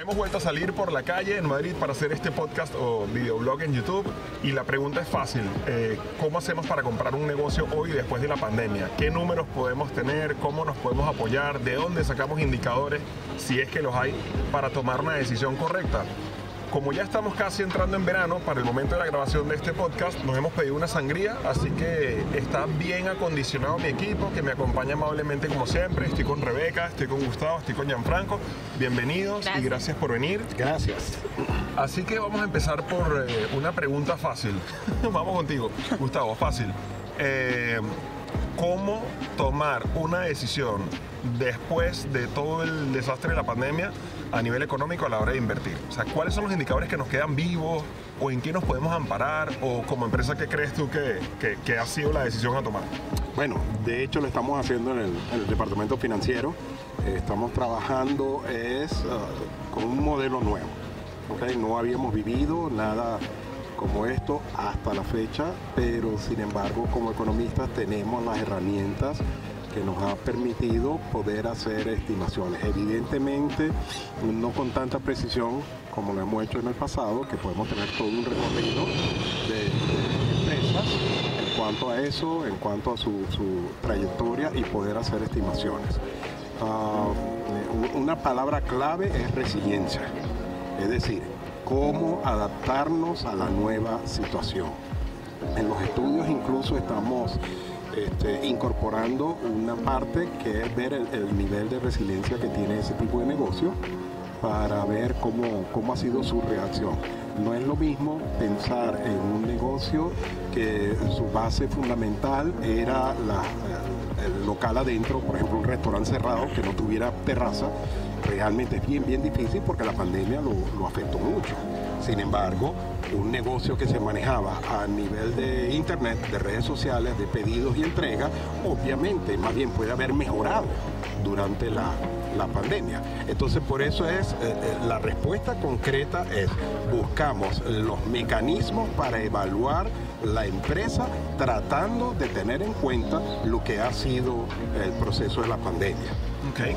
Hemos vuelto a salir por la calle en Madrid para hacer este podcast o videoblog en YouTube y la pregunta es fácil. Eh, ¿Cómo hacemos para comprar un negocio hoy después de la pandemia? ¿Qué números podemos tener? ¿Cómo nos podemos apoyar? ¿De dónde sacamos indicadores, si es que los hay, para tomar una decisión correcta? Como ya estamos casi entrando en verano, para el momento de la grabación de este podcast, nos hemos pedido una sangría, así que está bien acondicionado mi equipo, que me acompaña amablemente como siempre. Estoy con Rebeca, estoy con Gustavo, estoy con Gianfranco. Bienvenidos y gracias por venir. Gracias. Así que vamos a empezar por eh, una pregunta fácil. vamos contigo, Gustavo, fácil. Eh, ¿Cómo tomar una decisión después de todo el desastre de la pandemia a nivel económico a la hora de invertir? O sea, ¿cuáles son los indicadores que nos quedan vivos o en qué nos podemos amparar o como empresa qué crees tú que, que, ha sido la decisión a tomar? Bueno, de hecho lo estamos haciendo en el, en el departamento financiero. Estamos trabajando es uh, con un modelo nuevo. ¿okay? No habíamos vivido nada como esto hasta la fecha, pero sin embargo como economistas tenemos las herramientas que nos ha permitido poder hacer estimaciones. Evidentemente, no con tanta precisión como lo hemos hecho en el pasado, que podemos tener todo un recorrido de, empresas en cuanto a eso, en cuanto a su, su trayectoria y poder hacer estimaciones. Uh, una palabra clave es resiliencia, es decir, cómo adaptarnos a la nueva situación. En los estudios incluso estamos este, incorporando una parte que es ver el, el, nivel de resiliencia que tiene ese tipo de negocio para ver cómo, cómo ha sido su reacción. No es lo mismo pensar en un negocio que su base fundamental era la, el local adentro, por ejemplo un restaurante cerrado que no tuviera terraza, realmente es bien, bien difícil porque la pandemia lo afectó mucho. Sin embargo, un negocio que se manejaba a nivel de internet, de redes sociales, de pedidos y entrega, obviamente más bien puede haber mejorado durante la, la pandemia. Entonces por eso es, eh, la respuesta concreta es, buscamos los mecanismos para evaluar la empresa tratando de tener en cuenta lo que ha sido el proceso de la pandemia. Okay.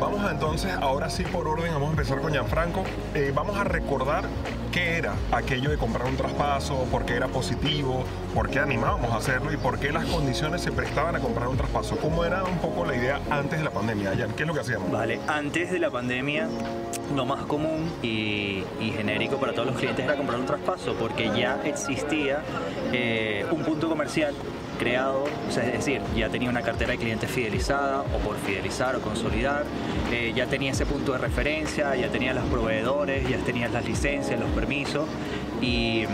Vamos a, entonces, ahora sí por orden, vamos a empezar con Gianfranco. Eh, vamos a recordar qué era aquello de comprar un traspaso, por qué era positivo, por qué animábamos a hacerlo y por qué las condiciones se prestaban a comprar un traspaso. ¿Cómo era un poco la idea antes de la pandemia, Jan? ¿Qué es lo que hacíamos? Vale, antes de la pandemia lo más común y, genérico para todos los clientes era comprar un traspaso porque ya existía eh, un punto comercial creado, es decir, ya tenía una cartera de clientes fidelizada o por fidelizar o consolidar, eh, ya tenía ese punto de referencia, ya tenía los proveedores, ya tenía las licencias, los permisos y,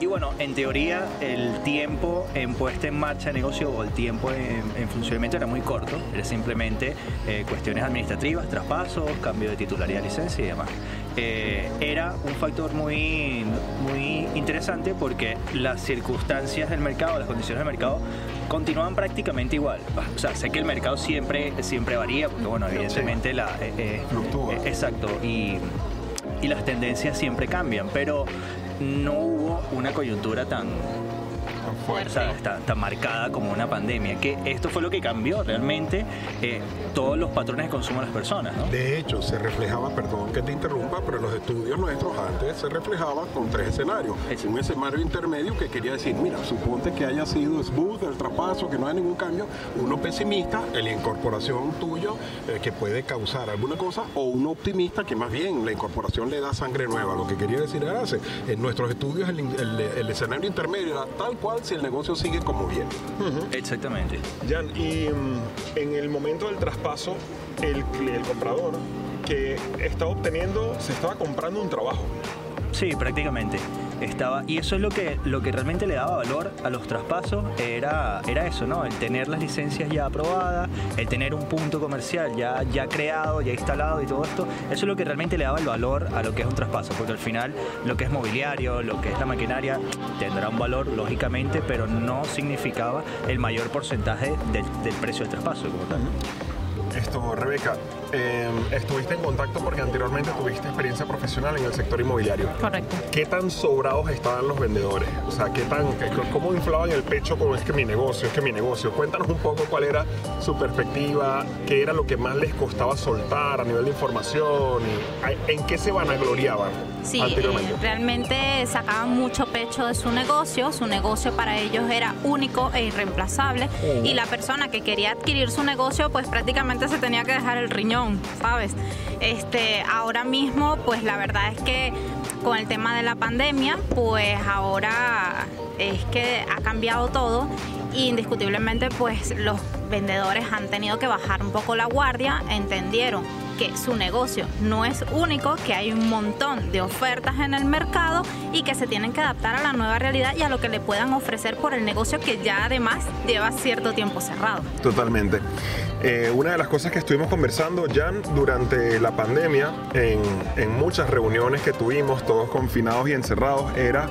y bueno, en teoría el tiempo en puesta en marcha de negocio o el tiempo en, en funcionamiento era muy corto, era simplemente eh, cuestiones administrativas, traspasos, cambio de titularidad, licencia y demás. Eh, era un factor muy, muy interesante porque las circunstancias del mercado, las condiciones del mercado continuaban prácticamente igual. O sea, sé que el mercado siempre, siempre varía, porque bueno, evidentemente la... Eh, eh, Fluctúa. exacto, y, y las tendencias siempre cambian, pero no hubo una coyuntura tan, o sea, está, está, marcada como una pandemia. Que esto fue lo que cambió realmente eh, todos los patrones de consumo de las personas. ¿no? De hecho, se reflejaba, perdón que te interrumpa, pero en los estudios nuestros antes se reflejaba con tres escenarios. Es un escenario intermedio que quería decir, mira, suponte que haya sido smooth el traspaso, que no hay ningún cambio. Uno pesimista, la incorporación tuyo, eh, que puede causar alguna cosa, o uno optimista, que más bien la incorporación le da sangre nueva. Lo que quería decir era, en nuestros estudios el, el, el escenario intermedio era tal cual si el negocio sigue como viene. Uh -huh. Exactamente. Jan, y um, en el momento del traspaso, el, el comprador que estaba obteniendo, se estaba comprando un trabajo. Sí, prácticamente. Estaba, y eso es lo que, lo que realmente le daba valor a los traspasos, era, era eso, ¿no? El tener las licencias ya aprobadas, el tener un punto comercial ya, ya creado, ya instalado y todo esto, eso es lo que realmente le daba el valor a lo que es un traspaso, porque al final lo que es mobiliario, lo que es la maquinaria, tendrá un valor, lógicamente, pero no significaba el mayor porcentaje del, del precio del traspaso como tal. Esto, Rebeca, eh, estuviste en contacto porque anteriormente tuviste experiencia profesional en el sector inmobiliario. Correcto. ¿Qué tan sobrados estaban los vendedores? O sea, ¿qué tan, ¿cómo inflaban el pecho con es que mi negocio, es que mi negocio? Cuéntanos un poco cuál era su perspectiva, qué era lo que más les costaba soltar a nivel de información y en qué se vanagloriaban Sí, anteriormente. eh, realmente sacaban mucho pecho de su negocio, su negocio para ellos era único e irreemplazable y la persona que quería adquirir su negocio pues prácticamente se tenía que dejar el riñón, ¿sabes? Este, ahora mismo pues la verdad es que con el tema de la pandemia pues ahora es que ha cambiado todo indiscutiblemente pues los vendedores han tenido que bajar un poco la guardia, entendieron su negocio no es único, que hay un montón de ofertas en el mercado y que se tienen que adaptar a la nueva realidad y a lo que le puedan ofrecer por el negocio que ya además lleva cierto tiempo cerrado. Totalmente. Eh, una de las cosas que estuvimos conversando, Jan, durante la pandemia, en, en muchas reuniones que tuvimos, todos confinados y encerrados, era,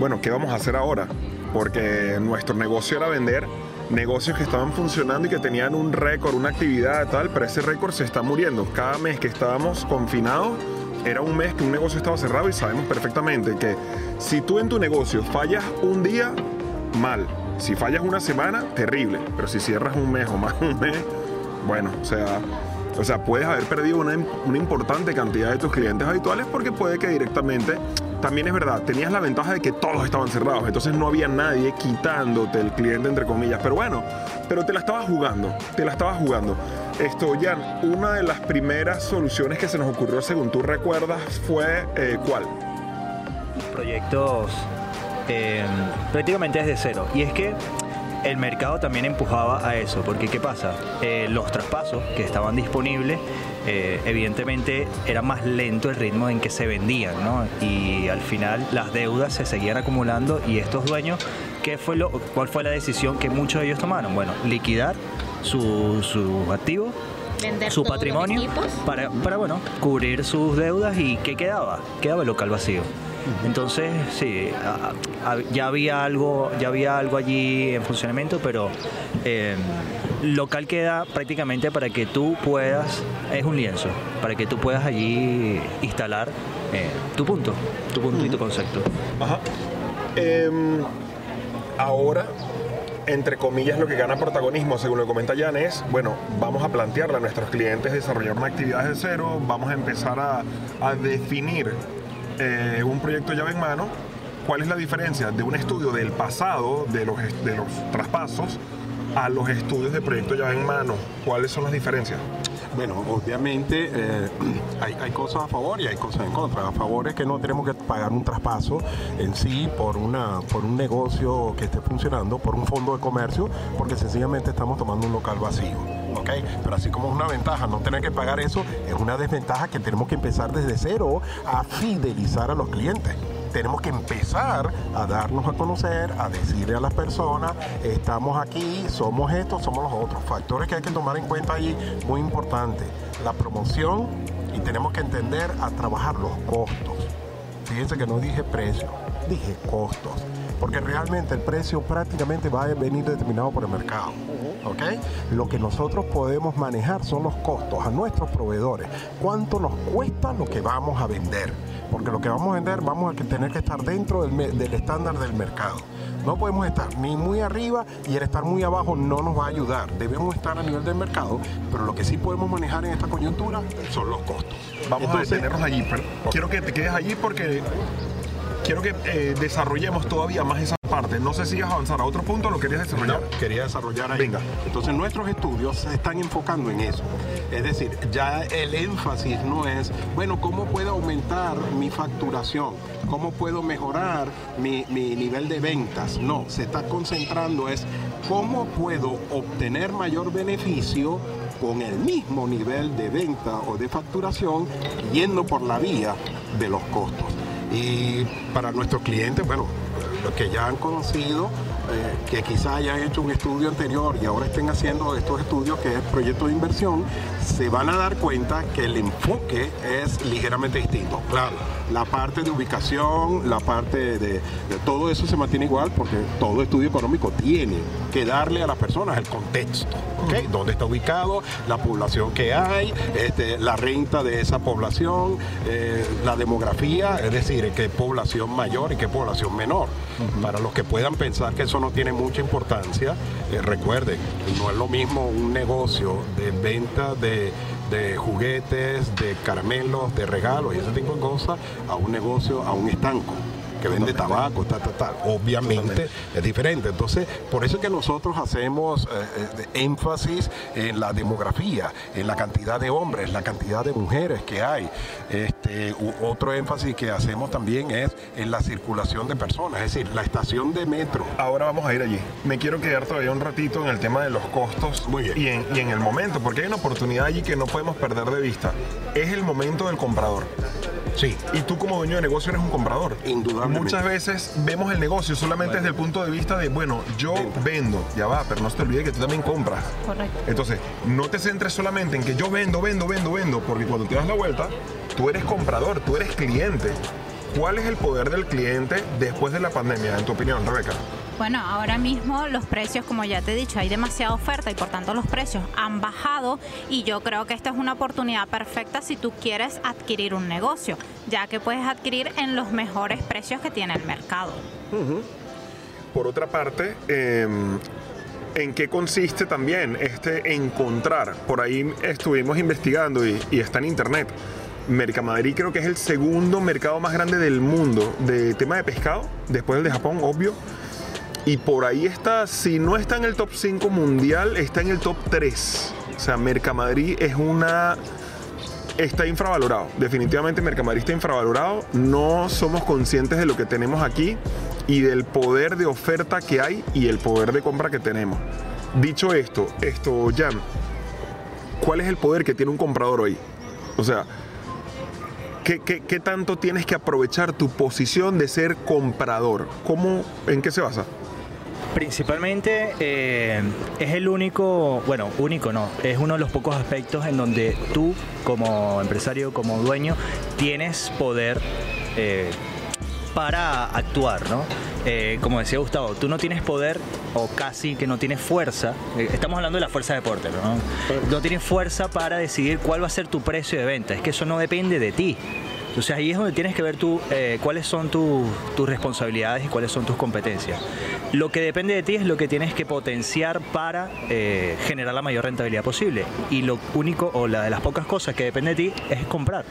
bueno, ¿qué vamos a hacer ahora? Porque nuestro negocio era vender negocios que estaban funcionando y que tenían un récord, una actividad tal, pero ese récord se está muriendo. Cada mes que estábamos confinados, era un mes que un negocio estaba cerrado y sabemos perfectamente que si tú en tu negocio fallas un día, mal. Si fallas una semana, terrible. Pero si cierras un mes o más un mes, bueno, o sea, o sea puedes haber perdido una, importante cantidad de tus clientes habituales porque puede que directamente, también es verdad, tenías la ventaja de que todos estaban cerrados, entonces no había nadie quitándote el cliente entre comillas. Pero bueno, pero te la estabas jugando, te la estabas jugando. Esto, Jan, una de las primeras soluciones que se nos ocurrió, según tú recuerdas, fue eh, ¿cuál? proyectos eh, prácticamente desde cero. Y es que el mercado también empujaba a eso, porque ¿qué pasa? Eh, los traspasos que estaban disponibles, eh, evidentemente era más lento el ritmo en que se vendían, ¿no? Y al final las deudas se seguían acumulando y estos dueños, ¿qué fue lo, ¿cuál fue la decisión que muchos de ellos tomaron? Bueno, liquidar su, su activo Vender su patrimonio para, para bueno, cubrir sus deudas y ¿qué quedaba? Quedaba el local vacío. Entonces, sí, ya había algo, ya había algo allí en funcionamiento, pero eh, local queda prácticamente para que tú puedas, es un lienzo, para que tú puedas allí instalar eh, tu punto, tu punto y tu concepto. Ajá. Em, ahora, entre comillas, lo que gana protagonismo, según lo que comenta Jan, es, bueno, vamos a plantearle a nuestros clientes desarrollar una actividad de cero, vamos a empezar a, a definir eh, un proyecto llave en mano. ¿Cuál es la diferencia de un estudio del pasado, de los, de los traspasos, a los estudios de proyecto llave en mano? ¿Cuáles son las diferencias? Bueno, obviamente eh, hay, hay cosas a favor y hay cosas en contra. A favor es que no tenemos que pagar un traspaso en sí por, una, por un negocio que esté funcionando, por un fondo de comercio, porque sencillamente estamos tomando un local vacío. Pero así como es una ventaja no tener que pagar eso, es una desventaja que tenemos que empezar desde cero a fidelizar a los clientes tenemos que empezar a darnos a conocer, a decirle a las personas, estamos aquí, somos estos, somos los otros. Factores que hay que tomar en cuenta allí, muy importante. La promoción y tenemos que entender a trabajar los costos. Fíjense que no dije precio, dije costos. Porque realmente el precio prácticamente va a venir determinado por el mercado. ¿ok? Lo que nosotros podemos manejar son los costos a nuestros proveedores. ¿Cuánto nos cuesta lo que vamos a vender? Porque lo que vamos a vender vamos a tener que estar dentro del, estándar del mercado. No podemos estar ni muy arriba y el estar muy abajo no nos va a ayudar. Debemos estar a nivel del mercado, pero lo que sí podemos manejar en esta coyuntura son los costos. Vamos Entonces, a detenernos allí. pero quiero que te quedes allí porque quiero que eh, desarrollemos todavía más esa parte. No sé si vas a avanzar a otro punto o lo querías desarrollar. No, quería desarrollar ahí. Venga. Entonces nuestros estudios se están enfocando en eso. Es decir, ya el énfasis no es, bueno, ¿cómo puedo aumentar mi facturación? ¿Cómo puedo mejorar mi, mi nivel de ventas? No, se está concentrando es cómo puedo obtener mayor beneficio con el mismo nivel de venta o de facturación yendo por la vía de los costos. Y para nuestros clientes, bueno, los que ya han conocido, eh, que quizás hayan hecho un estudio anterior y ahora estén haciendo estos estudios que es proyecto de inversión, se van a dar cuenta que el enfoque es ligeramente distinto. Claro, la parte de ubicación, la parte de, todo eso se mantiene igual porque todo estudio económico tiene que darle a las personas el contexto, ¿ok? ¿Dónde está ubicado? La población que hay, este, la renta de esa población, eh, la demografía, es decir, qué población mayor y qué población menor. Para los que puedan pensar que eso no tiene mucha importancia, eh, recuerden, no es lo mismo un negocio de venta de de juguetes, de caramelos, de regalos y ese tipo de cosas a un negocio, a un estanco que vende tabaco, tal, tal, tal. Obviamente es diferente. Entonces, por eso es que nosotros hacemos eh, eh, énfasis en la demografía, en la cantidad de hombres, la cantidad de mujeres que hay. Este, otro énfasis que hacemos también es en la circulación de personas, es decir, la estación de metro. Ahora vamos a ir allí. Me quiero quedar todavía un ratito en el tema de los costos Y, en, y en el momento, porque hay una oportunidad allí que no podemos perder de vista. Es el momento del comprador. Sí. Y tú como dueño de negocio eres un comprador. Indudablemente. Muchas veces vemos el negocio solamente desde el punto de vista de, bueno, yo vendo, ya va, pero no se te olvide que tú también compras. Correcto. Entonces, no te centres solamente en que yo vendo, vendo, vendo, vendo, porque cuando te das la vuelta, tú eres comprador, tú eres cliente. ¿Cuál es el poder del cliente después de la pandemia, en tu opinión, Rebeca? Bueno, ahora mismo los precios, como ya te he dicho, hay demasiada oferta y por tanto los precios han bajado y yo creo que esta es una oportunidad perfecta si tú quieres adquirir un negocio, ya que puedes adquirir en los mejores precios que tiene el mercado. Por otra parte, em, ¿en qué consiste también este encontrar? Por ahí estuvimos investigando y, y está en internet. Mercamadrid creo que es el segundo mercado más grande del mundo de tema de pescado, después del de Japón, obvio y por ahí está, si no está en el top 5 mundial, está en el top 3. O sea, Mercamadrid es una está infravalorado. Definitivamente Mercamadrid está infravalorado. No somos conscientes de lo que tenemos aquí y del poder de oferta que hay y el poder de compra que tenemos. Dicho esto, esto, Jan, ¿cuál es el poder que tiene un comprador hoy? O sea, ¿qué, qué tanto tienes que aprovechar tu posición de ser comprador? ¿Cómo, ¿En qué se basa? Principalmente eh, es el único, bueno, único no, es uno de los pocos aspectos en donde tú como empresario, como dueño, tienes poder eh, para actuar, ¿no? Eh, como decía Gustavo, tú no tienes poder o casi que no tienes fuerza, estamos hablando de la fuerza de portero, ¿no? No tienes fuerza para decidir cuál va a ser tu precio de venta, es que eso no depende de ti. Entonces ahí es donde tienes que ver tú eh, cuáles son tus responsabilidades y cuáles son tus competencias. Lo que depende de ti es lo que tienes que potenciar para eh, generar la mayor rentabilidad posible. Y lo único o la de las pocas cosas que depende de ti es comprar.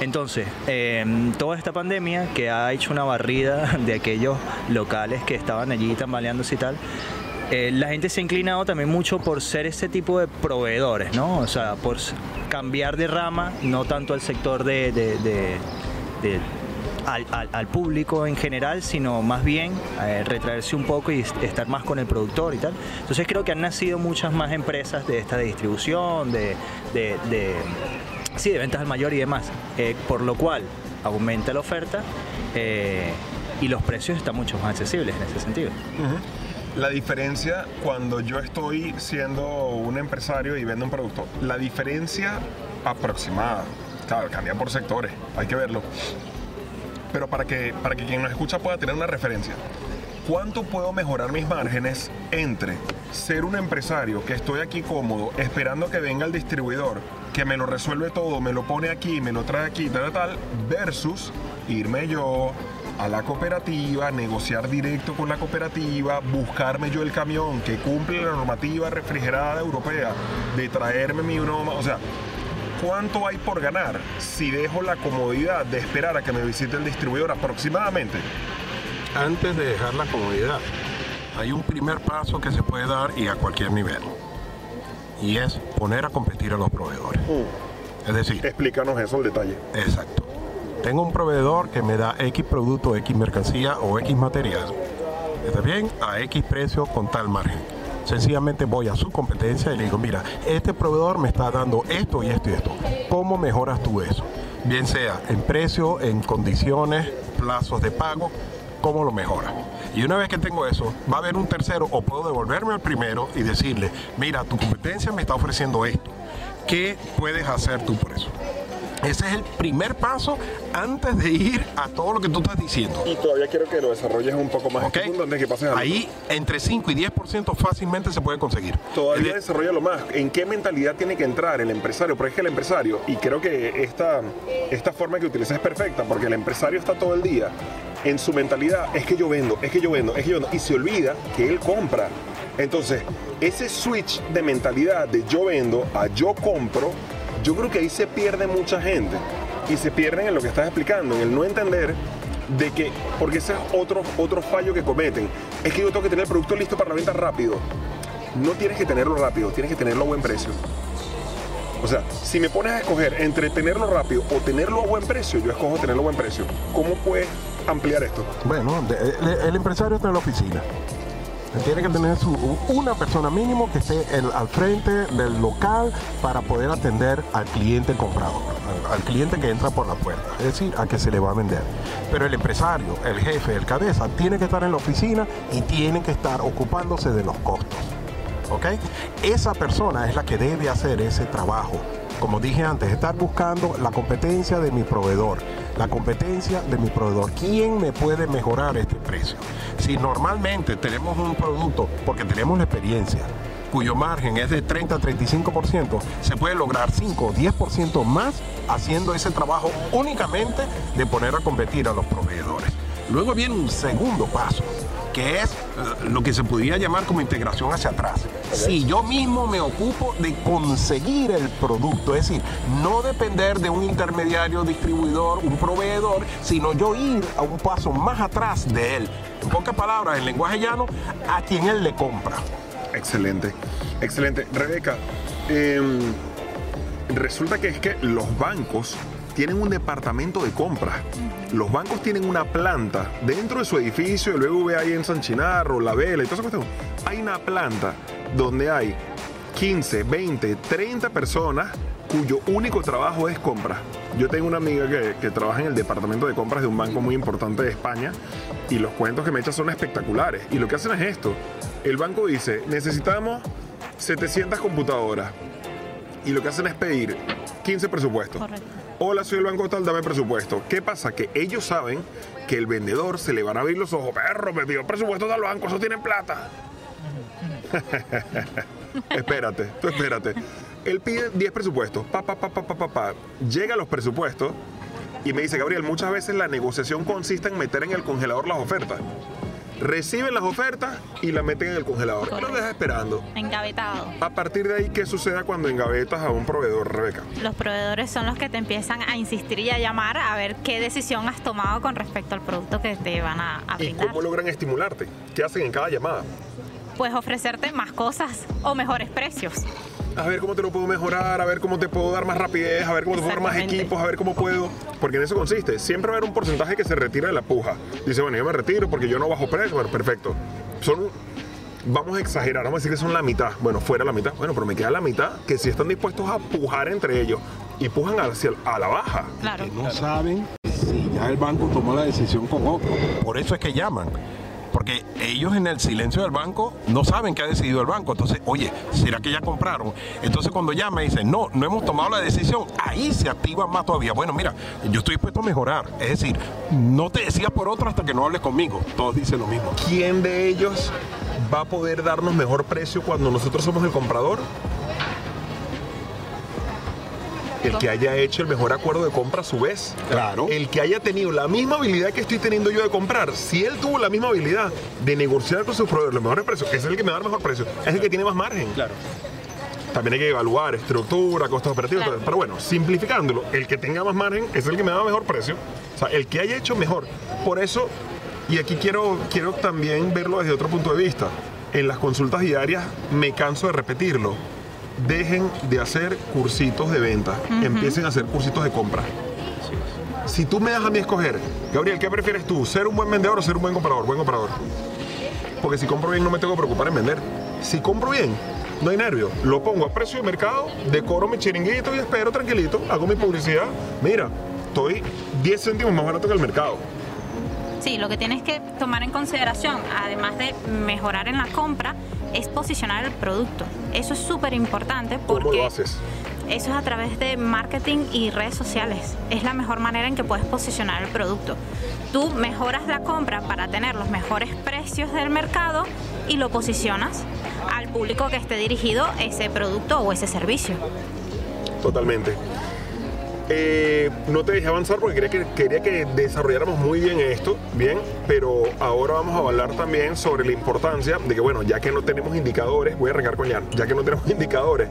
Entonces, em, toda esta pandemia que ha hecho una barrida de aquellos locales que estaban allí tambaleándose y tal, eh, la gente se ha inclinado también mucho por ser ese tipo de proveedores, ¿no? O sea, por cambiar de rama, no tanto al sector de, al, público en general, sino más bien eh, retraerse un poco y estar más con el productor y tal. Entonces creo que han nacido muchas más empresas de esta de distribución, de, sí, de ventas al mayor y demás, eh, por lo cual aumenta la oferta y los precios están mucho más accesibles en ese sentido. La diferencia cuando yo estoy siendo un empresario y vendo un producto, la diferencia aproximada, claro, cambia por sectores, hay que verlo. Pero para que, para que quien nos escucha pueda tener una referencia, ¿cuánto puedo mejorar mis márgenes entre ser un empresario que estoy aquí cómodo, esperando que venga el distribuidor, que me lo resuelve todo, me lo pone aquí, me lo trae aquí, tal, tal, versus irme yo, a la cooperativa, negociar directo con la cooperativa, buscarme yo el camión que cumple la normativa refrigerada europea de traerme mi broma, o sea, ¿cuánto hay por ganar si dejo la comodidad de esperar a que me visite el distribuidor aproximadamente? Antes de dejar la comodidad, hay un primer paso que se puede dar y a cualquier nivel. Y es poner a competir a los proveedores. Mm. Es decir, explícanos eso en detalle. Exacto tengo un proveedor que me da X producto, X mercancía o X material, ¿está bien? A X precio con tal margen. Sencillamente voy a su competencia y le digo, mira, este proveedor me está dando esto y esto y esto. ¿Cómo mejoras tú eso? Bien sea en precio, en condiciones, plazos de pago, ¿cómo lo mejoras? Y una vez que tengo eso, va a haber un tercero o puedo devolverme al primero y decirle, mira, tu competencia me está ofreciendo esto. ¿Qué puedes hacer tú por eso? Ese es el primer paso antes de ir a todo lo que tú estás diciendo. Y todavía quiero que lo desarrolles un poco más ¿Ok? profundo antes que pases Ahí entre 5 y 10% fácilmente se puede conseguir. Todavía Es de- desarrollalo más. ¿En qué mentalidad tiene que entrar el empresario? Porque es que el empresario, y creo que esta, esta forma que utilizas es perfecta, porque el empresario está todo el día en su mentalidad, es que yo vendo, es que yo vendo, es que yo vendo, y se olvida que él compra. Entonces, ese switch de mentalidad de yo vendo a yo compro, yo creo que ahí se pierde mucha gente. Y se pierden en lo que estás explicando, en el no entender de que, porque ese es otro, otro fallo que cometen, es que yo tengo que tener el producto listo para la venta rápido no tienes que tenerlo rápido, tienes que tenerlo a buen precio. O sea, si me pones a escoger entre tenerlo rápido o tenerlo a buen precio, yo escojo tenerlo a buen precio. ¿Cómo puedes ampliar esto? Bueno, el empresario está en la oficina. Tiene que tener su, una persona mínimo que esté el- al frente del local para poder atender al cliente comprador, al, al cliente que entra por la puerta, es decir, a que se le va a vender. Pero el empresario, el jefe, el cabeza, tiene que estar en la oficina y tiene que estar ocupándose de los costos. ¿ok? Esa persona es la que debe hacer ese trabajo. Como dije antes, estar buscando la competencia de mi proveedor, la competencia de mi proveedor. ¿Quién me puede mejorar este precio? Si normalmente tenemos un producto, porque tenemos la experiencia, cuyo margen es de 30 a 35%, se puede lograr 5 o 10% más haciendo ese trabajo únicamente de poner a competir a los proveedores. Luego viene un segundo paso, que es eh, lo que se podría llamar como integración hacia atrás. Si yo mismo me ocupo de conseguir el producto, es decir, no depender de un intermediario, distribuidor, un proveedor, sino yo ir a un paso más atrás de él. En pocas palabras, en lenguaje llano, a quien él le compra. Excelente, excelente. Rebeca, em, resulta que es que los bancos tienen un departamento de compras. Los bancos tienen una planta dentro de su edificio, el BBVA ahí en San Chinarro, La Vela y toda esa cuestión. Hay una planta donde hay 15, 20, 30 personas cuyo único trabajo es compra. Yo tengo una amiga que, que trabaja en el departamento de compras de un banco muy importante de España y los cuentos que me echa son espectaculares. Y lo que hacen es esto. El banco dice, necesitamos 700 computadoras. Y lo que hacen es pedir 15 presupuestos. Correcto. Hola, soy el banco tal, dame presupuesto. ¿Qué pasa? Que ellos saben que el vendedor se le van a abrir los ojos. Perro, me pidió presupuesto del banco, eso tienen plata. espérate, tú espérate. Él pide 10 presupuestos. Pa, pa, pa, pa, pa, pa. Llega a los presupuestos y me dice, Gabriel, muchas veces la negociación consiste en meter en el congelador las ofertas. Reciben las ofertas y las meten en el congelador. Y lo Correcto. deja esperando. Engavetado. A partir de ahí, ¿qué sucede cuando engavetas a un proveedor, Rebeca? Los proveedores son los que te empiezan a insistir y a llamar a ver qué decisión has tomado con respecto al producto que te van a, a ¿Y cómo logran estimularte? ¿Qué hacen en cada llamada? Pues ofrecerte más cosas o mejores precios. A ver cómo te lo puedo mejorar, a ver cómo te puedo dar más rapidez, a ver cómo te puedo dar más equipos, a ver cómo puedo. Porque en eso consiste. Siempre va a haber un porcentaje que se retira de la puja. Dice, bueno, yo me retiro porque yo no bajo precio. Bueno, perfecto. Son Vamos a exagerar, vamos a decir que son la mitad. Bueno, fuera la mitad. Bueno, pero me queda la mitad que sí están dispuestos a pujar entre ellos y pujan hacia a la baja. Claro. que no saben si ya el banco tomó la decisión con otro. Por eso es que llaman. Porque ellos en el silencio del banco no saben qué ha decidido el banco. Entonces, oye, ¿será que ya compraron? Entonces cuando llaman y dicen, no, no hemos tomado la decisión, ahí se activa más todavía. Bueno, mira, yo estoy dispuesto a mejorar. Es decir, no te decías por otro hasta que no hables conmigo. Todos dicen lo mismo. ¿Quién de ellos va a poder darnos mejor precio cuando nosotros somos el comprador? El que haya hecho el mejor acuerdo de compra a su vez. Claro. El que haya tenido la misma habilidad que estoy teniendo yo de comprar. Si él tuvo la misma habilidad de negociar con sus proveedores los mejores precios, ese es el que me da el mejor precio. Es el que tiene más margen. Claro. También hay que evaluar estructura, costos operativos. Claro. Pero bueno, simplificándolo, el que tenga más margen es el que me da mejor precio. O sea, el que haya hecho mejor. Por eso, y aquí quiero, quiero también verlo desde otro punto de vista. En las consultas diarias me canso de repetirlo. Dejen de hacer cursitos de venta. Empiecen a hacer cursitos de compra. Si tú me das a mí escoger, Gabriel, ¿qué prefieres tú? ¿Ser un buen vendedor o ser un buen comprador? Buen comprador. Porque si compro bien no me tengo que preocupar en vender. Si compro bien, no hay nervio. Lo pongo a precio de mercado, decoro mi chiringuito y espero tranquilito, hago mi publicidad. Mira, estoy 10 céntimos más barato que el mercado. Sí, lo que tienes que tomar en consideración, además de mejorar en la compra, es posicionar el producto. Eso es súper importante ¿Cómo porque lo haces? Eso es a través de marketing y redes sociales. Es la mejor manera en que puedes posicionar el producto. Tú mejoras la compra para tener los mejores precios del mercado y lo posicionas al público que esté dirigido ese producto o ese servicio. Totalmente. Eh, no te dejé avanzar porque quería que, quería que desarrolláramos muy bien esto, bien, pero ahora vamos a hablar también sobre la importancia de que, bueno, ya que no tenemos indicadores, voy a arrancar con ya, ya que no tenemos indicadores,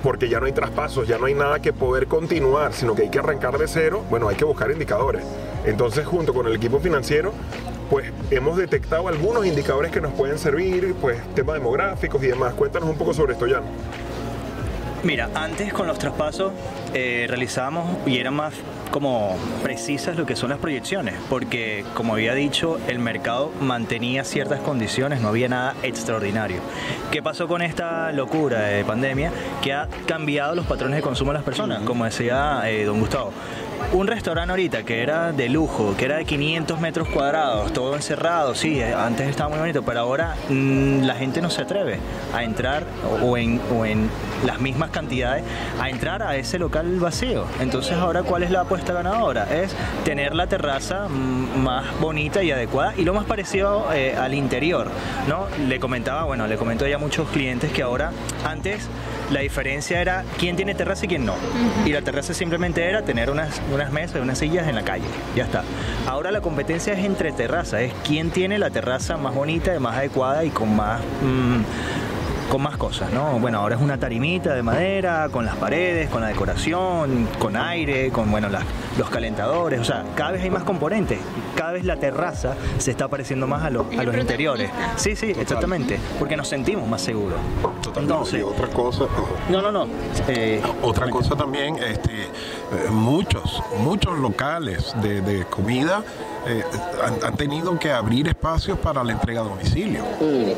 porque ya no hay traspasos, ya no hay nada que poder continuar, sino que hay que arrancar de cero, bueno, hay que buscar indicadores. Entonces, junto con el equipo financiero, pues hemos detectado algunos indicadores que nos pueden servir, pues temas demográficos y demás. Cuéntanos un poco sobre esto, Jan. Mira, antes con los traspasos eh, realizábamos y eran más como precisas lo que son las proyecciones, porque como había dicho, el mercado mantenía ciertas condiciones, no había nada extraordinario. ¿Qué pasó con esta locura de pandemia? Que ha cambiado los patrones de consumo de las personas, como decía eh, don Gustavo un restaurante ahorita que era de lujo, que era de 500 metros cuadrados, todo encerrado, sí, eh, antes estaba muy bonito, pero ahora mm, la gente no se atreve a entrar o, en, o en las mismas cantidades a entrar a ese local vacío. Entonces ahora cuál es la apuesta ganadora? Es tener la terraza mm, más bonita y adecuada y lo más parecido eh, al interior, ¿no? Le comentaba, bueno, le comentó ya a muchos clientes que ahora antes la diferencia era quién tiene terraza y quién no. Y la terraza simplemente era tener unas, unas mesas y unas sillas en la calle. Ya está. Ahora la competencia es entre terrazas, es quién tiene la terraza más bonita, más adecuada y con más... Mm, con más cosas, ¿no? Bueno, ahora es una tarimita de madera, con las paredes, con la decoración, con aire, con, bueno, los calentadores, o sea, cada vez hay más componentes, cada vez la terraza se está pareciendo más a, a los interiores. Sí, sí, exactamente, porque nos sentimos más seguros. Entonces, otra cosa... No, no, no. Eh, otra cosa también, este, eh, muchos, muchos locales de, de comida eh, han, tenido que abrir espacios para la entrega a domicilio.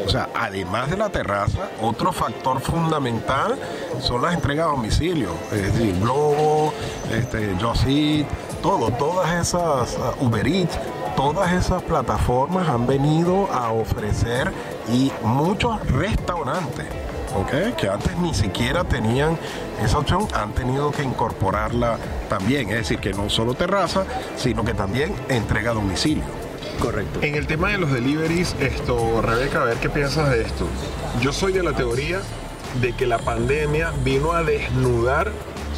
O sea, además de la terraza, otro factor fundamental son las entregas a domicilio. Es decir, Globo, este, Just Eat, todo, todas esas, uh, Uber Eats, todas esas plataformas han venido a ofrecer y muchos restaurantes que antes ni siquiera tenían esa opción, han tenido que incorporarla también, es decir, que no solo terraza, sino que también entrega a domicilio. Correcto. En el tema de los deliveries, esto, Rebeca, a ver qué piensas de esto. Yo soy de la teoría de que la pandemia vino a desnudar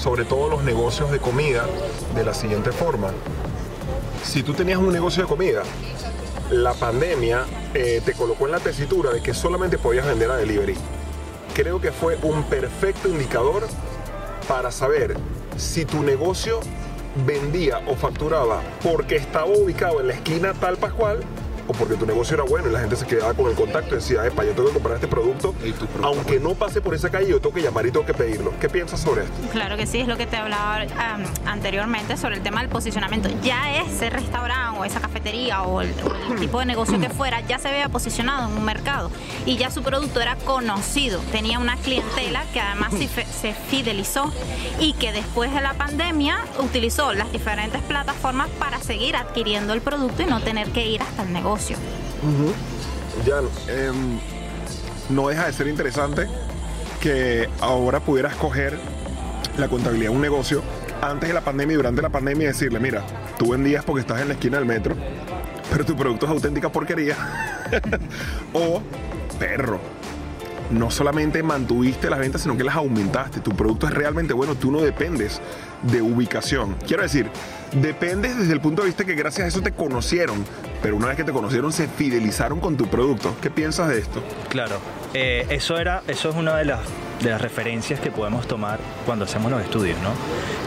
sobre todo los negocios de comida de la siguiente forma. Si tú tenías un negocio de comida, la pandemia eh, te colocó en la tesitura de que solamente podías vender a delivery creo que fue un perfecto indicador para saber si tu negocio vendía o facturaba porque estaba ubicado en la esquina tal pascual o porque tu negocio era bueno y la gente se quedaba con el contacto y decía, epa, yo tengo que comprar este producto, aunque no pase por esa calle, yo tengo que llamar y tengo que pedirlo. ¿Qué piensas sobre esto? Claro que sí, es lo que te hablaba anteriormente sobre el tema del posicionamiento. Ya ese restaurante o esa cafetería o el, tipo de negocio que fuera, ya se había posicionado en un mercado y ya su producto era conocido, tenía una clientela que además se fidelizó y que después de la pandemia utilizó las diferentes plataformas para seguir adquiriendo el producto y no tener que ir hasta el negocio. Em, no deja de ser interesante que ahora pudieras coger la contabilidad de un negocio antes de la pandemia y durante la pandemia y decirle, mira, tú vendías porque estás en la esquina del metro, pero tu producto es auténtica porquería. o, perro, no solamente mantuviste las ventas, sino que las aumentaste. Tu producto es realmente bueno, tú no dependes de ubicación. Quiero decir, dependes desde el punto de vista que gracias a eso te conocieron, pero una vez que te conocieron se fidelizaron con tu producto. ¿Qué piensas de esto? Claro, eh, eso, era, eso es una de las, de las referencias que podemos tomar cuando hacemos los estudios, ¿no?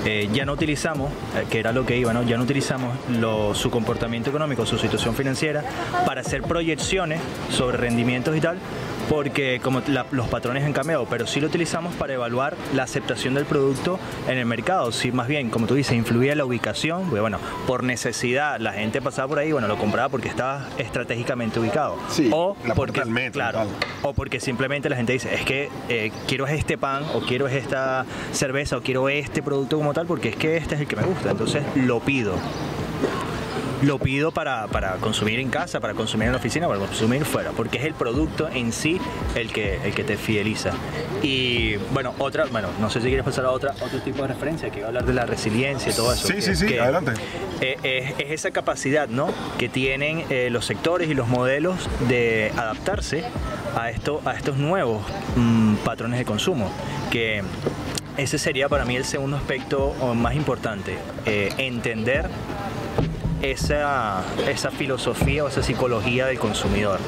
Eh, ya no utilizamos, eh, que era lo que iba, ¿no? Ya no utilizamos su comportamiento económico, su situación financiera para hacer proyecciones sobre rendimientos y tal, porque como los patrones han cambiado, pero sí lo utilizamos para evaluar la aceptación del producto en el mercado. Si más bien, como tú dices, influía la ubicación, pues bueno, por necesidad la gente pasaba por ahí, bueno, lo compraba porque estaba estratégicamente ubicado. Sí, o porque, claro, o porque simplemente la gente dice, es que eh, quiero este pan, o quiero esta cerveza, o quiero este producto como tal, porque es que este es el que me gusta, entonces lo pido. Lo pido para, para, consumir en casa, para consumir en la oficina, para consumir fuera, porque es el producto en sí el que, el que te fideliza. Y bueno, otra, bueno, no sé si quieres pasar a otra, otro tipo de referencia, que iba a hablar de la resiliencia y todo eso. Sí, sí, sí, adelante. Es, es, esa capacidad ¿no? que tienen eh, los sectores y los modelos de adaptarse a, esto, a estos nuevos mmm, patrones de consumo, que ese sería para mí el segundo aspecto más importante, eh, entender esa, esa filosofía o esa psicología del consumidor.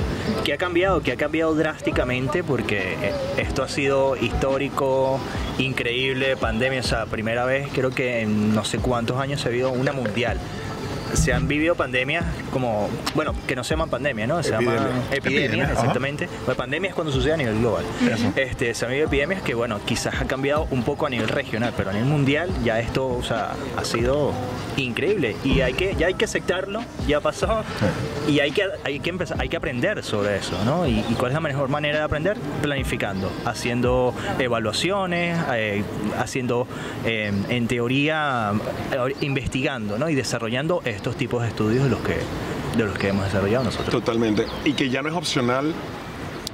que ha cambiado? Que ha cambiado drásticamente porque eh, esto ha sido histórico, increíble, pandemia, o sea, primera vez creo que en no sé cuántos años se ha habido una mundial se han vivido pandemias como, bueno, que no se llaman pandemias, ¿no? Se llaman epidemias, exactamente. La pandemia es cuando sucede a nivel global. Este, se han vivido epidemias que, bueno, quizás ha cambiado un poco a nivel regional, pero a nivel mundial ya esto, o sea, ha sido increíble y hay que, ya hay que aceptarlo, ya pasó y hay que, hay que empezar, hay que aprender sobre eso, ¿no? Y, cuál es la mejor manera de aprender? Planificando, haciendo evaluaciones, eh, haciendo, eh, en teoría, eh, investigando, ¿no? Y desarrollando estos tipos de estudios de los que, de los que hemos desarrollado nosotros. Totalmente. Y que ya no es opcional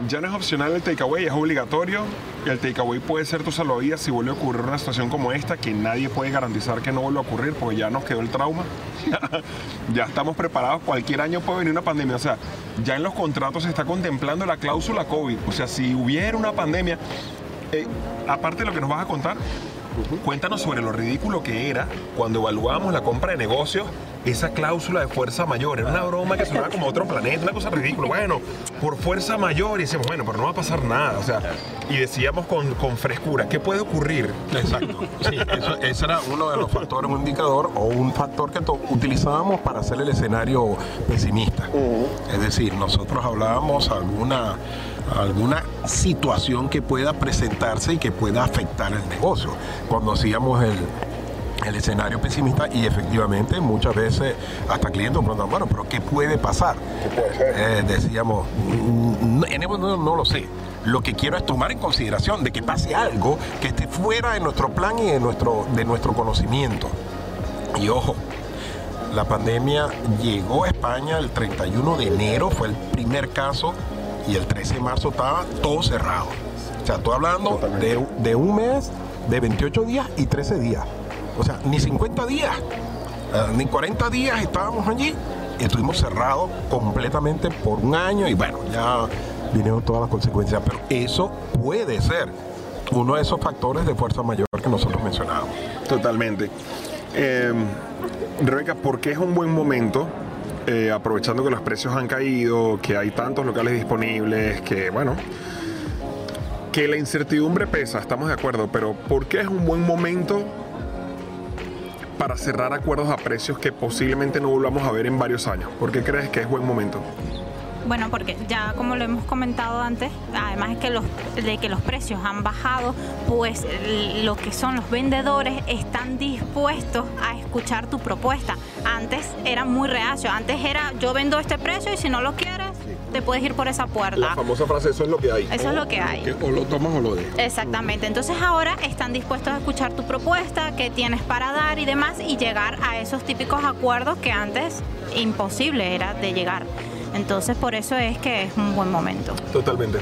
ya no es opcional el takeaway, es obligatorio. El takeaway puede ser tu salvavidas si vuelve a ocurrir una situación como esta, que nadie puede garantizar que no vuelva a ocurrir porque ya nos quedó el trauma. ya estamos preparados, cualquier año puede venir una pandemia. O sea, ya en los contratos se está contemplando la cláusula COVID. O sea, si hubiera una pandemia, eh, aparte de lo que nos vas a contar, Cuéntanos sobre lo ridículo que era cuando evaluábamos la compra de negocios, esa cláusula de fuerza mayor. Era una broma que sonaba como otro planeta, una cosa ridícula. Bueno, por fuerza mayor, y decíamos, bueno, pero no va a pasar nada. O sea, y decíamos con, con frescura, ¿qué puede ocurrir? Exacto. Sí, eso, ese era uno de los factores, un indicador o un factor que utilizábamos para hacer el escenario pesimista. Es decir, nosotros hablábamos alguna alguna situación que pueda presentarse y que pueda afectar el negocio. Cuando hacíamos el, el escenario pesimista y efectivamente muchas veces hasta clientes preguntan, bueno, pero ¿qué puede pasar? Eh, decíamos, en no, no lo sé. Lo que quiero es tomar en consideración de que pase algo que esté fuera de nuestro plan y de nuestro, de nuestro conocimiento. Y ojo, la pandemia llegó a España el 31 de enero, fue el primer caso y el 13 de marzo estaba todo cerrado. O sea, estoy hablando de, un mes, de 28 días y 13 días. O sea, ni 50 días, eh, ni 40 días estábamos allí. Estuvimos cerrados completamente por un año y bueno, ya vinieron todas las consecuencias. Pero eso puede ser uno de esos factores de fuerza mayor que nosotros mencionábamos. Totalmente. Eh, Rebeca, ¿por qué es un buen momento eh, aprovechando que los precios han caído, que hay tantos locales disponibles, que bueno, que la incertidumbre pesa, estamos de acuerdo, pero ¿por qué es un buen momento para cerrar acuerdos a precios que posiblemente no volvamos a ver en varios años? ¿Por qué crees que es buen momento? Bueno, porque ya como lo hemos comentado antes, además de que los, de que los precios han bajado, pues lo que son los vendedores están dispuestos a escuchar tu propuesta. Antes era muy reacio, antes era yo vendo este precio y si no lo quieres, te puedes ir por esa puerta. La famosa frase, eso es lo que hay. Eso es lo que hay. o lo tomas o lo dejas. Exactamente. Entonces ahora están dispuestos a escuchar tu propuesta, qué tienes para dar y demás, y llegar a esos típicos acuerdos que antes imposible era de llegar. Entonces por eso es que es un buen momento. Totalmente.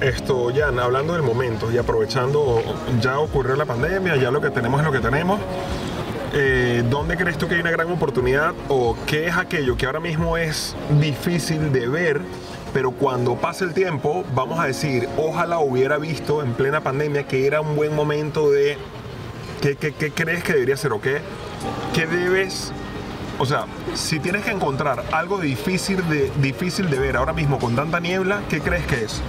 Esto, Jan, hablando del momento y aprovechando, ya ocurrió la pandemia, ya lo que tenemos es lo que tenemos. Eh, ¿Dónde crees tú que hay una gran oportunidad o qué es aquello que ahora mismo es difícil de ver, pero cuando pase el tiempo vamos a decir, ojalá hubiera visto en plena pandemia que era un buen momento de qué, qué crees que debería ser o qué, qué debes o sea, si tienes que encontrar algo difícil de, difícil de ver ahora mismo con tanta niebla, ¿qué crees que es?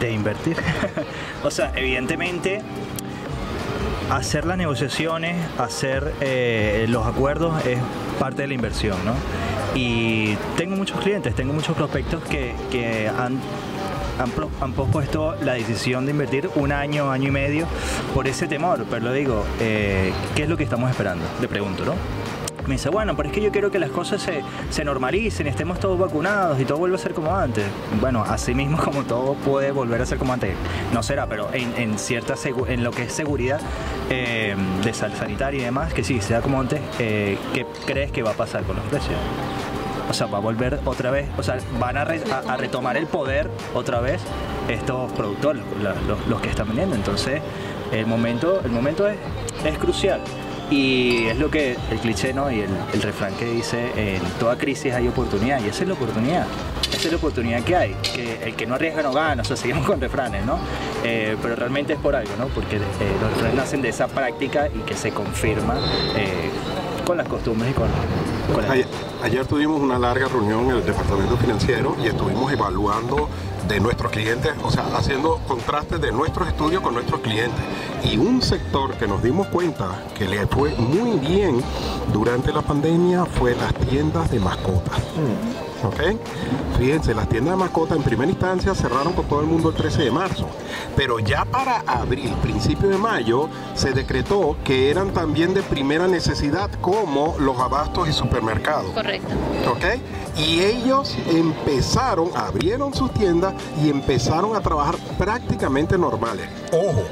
De invertir. o sea, evidentemente hacer las negociaciones, hacer eh, los acuerdos es parte de la inversión, ¿no? Y tengo muchos clientes, tengo muchos prospectos que, han, han, pospuesto la decisión de invertir un año, año y medio por ese temor. Pero lo digo, eh, ¿qué es lo que estamos esperando? Le pregunto, ¿no? Me dice, bueno, pero es que yo quiero que las cosas se, se normalicen, estemos todos vacunados y todo vuelva a ser como antes. Bueno, así mismo como todo puede volver a ser como antes. No será, pero en, en cierta en lo que es seguridad eh, de sanitaria y demás, que sí, sea como antes, eh, ¿qué crees que va a pasar con los precios? O sea, va a volver otra vez, o sea, van a, a- retomar el poder otra vez estos productores, la- los, los que están vendiendo. Entonces, el momento, el momento es, es crucial. Y es lo que el cliché ¿no? y el, refrán que dice, en toda crisis hay oportunidad, y esa es la oportunidad. Esa es la oportunidad que hay, que el que no arriesga no gana, o sea, seguimos con refranes, ¿no? Eh, pero realmente es por algo, ¿no? Porque eh, los refranes nacen de esa práctica y que se confirma eh, con las costumbres y con, con la- Ayer, ayer tuvimos una larga reunión en el departamento financiero y estuvimos evaluando de nuestros clientes, o sea, haciendo contrastes de nuestros estudios con nuestros clientes. Y un sector que nos dimos cuenta que le fue muy bien durante la pandemia fue las tiendas de mascotas. ¿Ok? Fíjense, las tiendas de mascotas en primera instancia cerraron con todo el mundo el 13 de marzo, pero ya para abril, principio de mayo, se decretó que eran también de primera necesidad como los abastos y supermercados. Correcto. ¿Ok? Y ellos empezaron, abrieron sus tiendas y empezaron a trabajar prácticamente normales. Ojo,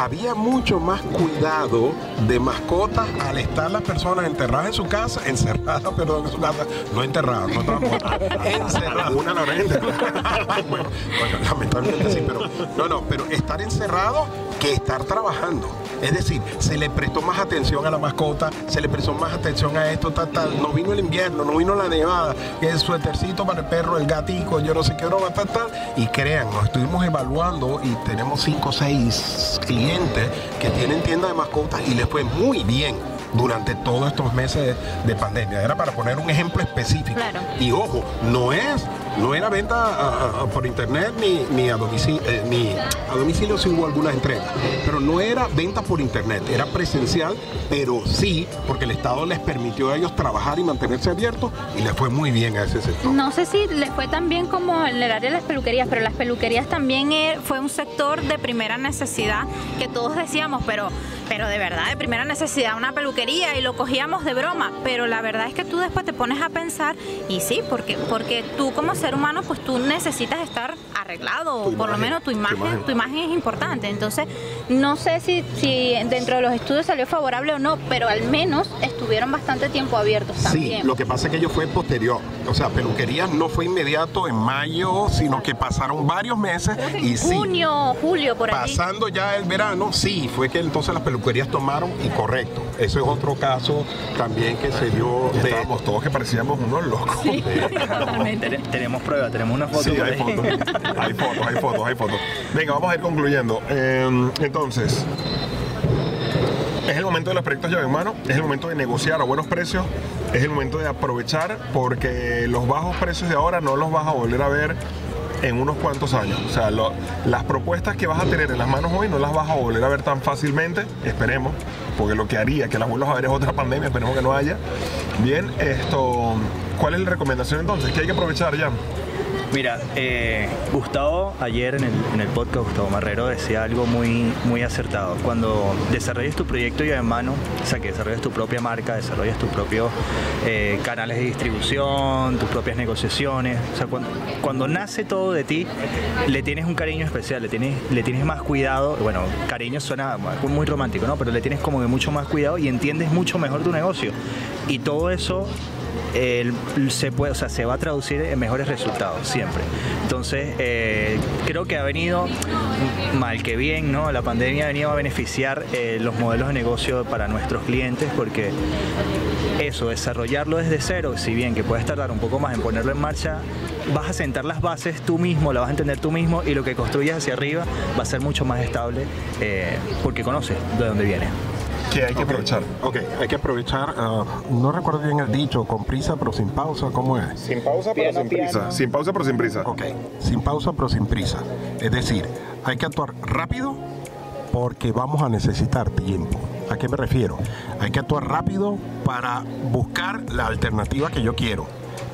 había mucho más cuidado de mascotas al estar las personas enterradas en su casa, encerradas, perdón, en su casa, no enterradas, no enterradas, encerradas. Una la bueno, bueno, lamentablemente sí, pero no, no, pero estar encerrado que estar trabajando. Es decir, se le prestó más atención a la mascota, se le prestó más atención a esto, tal, tal. No vino el invierno, no vino la nevada, el suétercito para el perro, el gatico, yo no sé qué broma, tal, tal. Y crean, nos estuvimos evaluando y tenemos cinco o seis clientes que tienen tienda de mascotas y les fue muy bien durante todos estos meses de pandemia. Era para poner un ejemplo específico. Claro. Y ojo, no es, no era venta a- a- por internet ni, ni a domicilio, ni a domicilio hubo algunas entregas, pero no era venta por internet, era presencial, pero sí, porque el Estado les permitió a ellos trabajar y mantenerse abiertos y les fue muy bien a ese sector. No sé si le fue tan bien como en el área de las peluquerías, pero las peluquerías también eh, fue un sector de primera necesidad que todos decíamos, pero, pero de verdad, de primera necesidad una peluquería y lo cogíamos de broma. Pero la verdad es que tú después te pones a pensar, y sí, porque, porque tú como ser humano, pues tú necesitas estar arreglado, o por lo menos tu tu imagen, tu imagen es importante. Entonces, no sé si, si dentro de los estudios salió favorable o no, pero al menos estuvieron bastante tiempo abiertos Sí, también. lo que pasa es que ello fue posterior. O sea, peluquerías no fue inmediato en mayo, sino que pasaron varios meses y sí. Junio, julio, por allí. Pasando ya el verano, sí, fue que entonces las peluquerías tomaron y correcto. Eso es otro caso también que se dio de Estábamos todos que parecíamos unos locos. Ten- tenemos pruebas, tenemos una foto. Sí, hay ahí. fotos. Hay fotos, hay fotos, hay fotos. Venga, vamos a ir concluyendo. Eh, entonces, es el momento de los proyectos llave en mano, es el momento de negociar a buenos precios, es el momento de aprovechar porque los bajos precios de ahora no los vas a volver a ver en unos cuantos años. O sea, las propuestas que vas a tener en las manos hoy no las vas a volver a ver tan fácilmente, esperemos, porque lo que haría que las vuelvas a ver es otra pandemia, esperemos que no haya. Bien, esto, ¿cuál es la recomendación entonces? ¿Qué hay que aprovechar ya? Mira, eh, Gustavo ayer en el, en el podcast, Gustavo Marrero decía algo muy, muy acertado. Cuando desarrolles tu proyecto ya en mano, o sea, que desarrolles tu propia marca, desarrolles tus propios eh, canales de distribución, tus propias negociaciones, o sea, cuando, cuando nace todo de ti, le tienes un cariño especial, le tienes, le tienes más cuidado, bueno, cariño suena muy romántico, ¿no? Pero le tienes como que mucho más cuidado y entiendes mucho mejor tu negocio. Y todo eso se puede, o sea, se va a traducir en mejores resultados siempre. Entonces, eh, creo que ha venido mal que bien, ¿no? La pandemia ha venido a beneficiar eh, los modelos de negocio para nuestros clientes porque eso, desarrollarlo desde cero, si bien que puedes tardar un poco más en ponerlo en marcha, vas a sentar las bases tú mismo, la vas a entender tú mismo y lo que construyas hacia arriba va a ser mucho más estable eh, porque conoces de dónde viene. ¿Qué hay que aprovechar? Ok, hay que aprovechar, ah, no recuerdo bien el dicho, con prisa pero sin pausa, ¿cómo es? Sin pausa pero sin prisa. Sin pausa pero sin prisa. Ok, sin pausa pero sin prisa. Es decir, hay que actuar rápido porque vamos a necesitar tiempo. ¿A qué me refiero? Hay que actuar rápido para buscar la alternativa que yo quiero.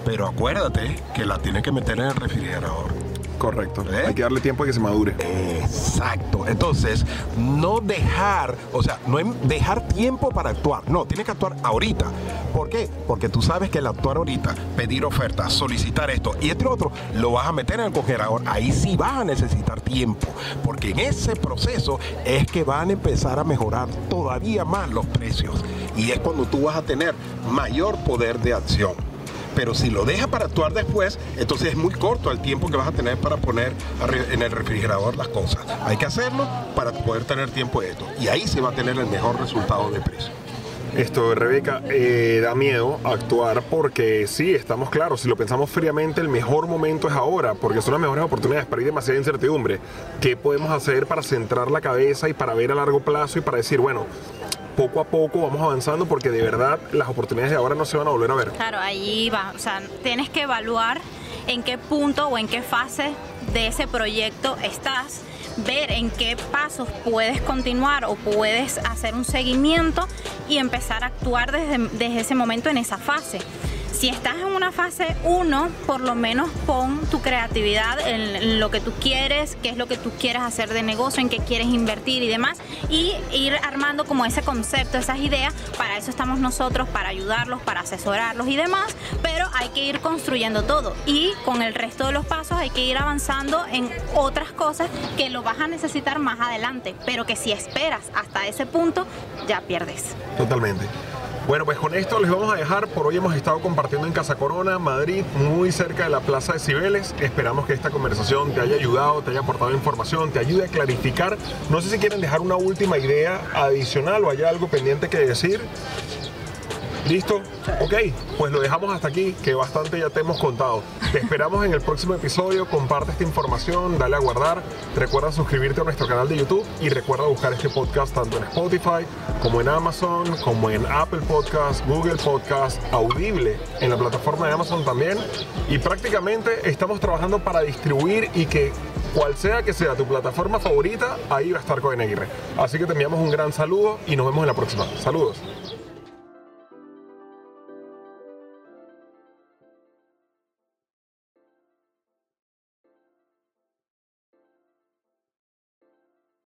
Pero acuérdate que la tienes que meter en el refrigerador. Correcto. ¿Eh? Hay que darle tiempo a que se madure. Exacto. Entonces, no dejar, o sea, no es dejar tiempo para actuar. No, tienes que actuar ahorita. ¿Por qué? Porque tú sabes que el actuar ahorita, pedir ofertas, solicitar esto y este otro, lo vas a meter en el congelador. Ahí sí vas a necesitar tiempo. Porque en ese proceso es que van a empezar a mejorar todavía más los precios. Y es cuando tú vas a tener mayor poder de acción. Pero si lo dejas para actuar después, entonces es muy corto el tiempo que vas a tener para poner en el refrigerador las cosas. Hay que hacerlo para poder tener tiempo de esto. Y ahí se va a tener el mejor resultado de precio. Esto, Rebeca, eh, da miedo actuar porque sí, estamos claros, si lo pensamos fríamente, el mejor momento es ahora, porque son las mejores oportunidades, pero hay demasiada incertidumbre. ¿Qué podemos hacer para centrar la cabeza y para ver a largo plazo y para decir, bueno, poco a poco vamos avanzando porque de verdad las oportunidades de ahora no se van a volver a ver? Claro, ahí va. O sea, tienes que evaluar en qué punto o en qué fase de ese proyecto estás, ver en qué pasos puedes continuar o puedes hacer un seguimiento y empezar a actuar desde, desde ese momento en esa fase. Si estás en una fase 1, por lo menos pon tu creatividad en, lo que tú quieres, qué es lo que tú quieres hacer de negocio, en qué quieres invertir y demás, y ir armando como ese concepto, esas ideas. Para eso estamos nosotros, para ayudarlos, para asesorarlos y demás, pero hay que ir construyendo todo y con el resto de los pasos hay que ir avanzando en otras cosas que lo vas a necesitar más adelante, pero que si esperas hasta ese punto, ya pierdes. Totalmente. Bueno, pues con esto les vamos a dejar. Por hoy hemos estado compartiendo en Casa Corona, Madrid, muy cerca de la Plaza de Cibeles. Esperamos que esta conversación te haya ayudado, te haya aportado información, te ayude a clarificar. No sé si quieren dejar una última idea adicional o haya algo pendiente que decir. ¿Listo? Ok, pues lo dejamos hasta aquí, que bastante ya te hemos contado. Te esperamos en el próximo episodio, comparte esta información, dale a guardar, recuerda suscribirte a nuestro canal de YouTube y recuerda buscar este podcast tanto en Spotify como en Amazon, como en Apple Podcast, Google Podcast, Audible, en la plataforma de Amazon también. Y prácticamente estamos trabajando para distribuir y que cual sea que sea tu plataforma favorita, ahí va a estar CoinXR. Así que te enviamos un gran saludo y nos vemos en la próxima. Saludos.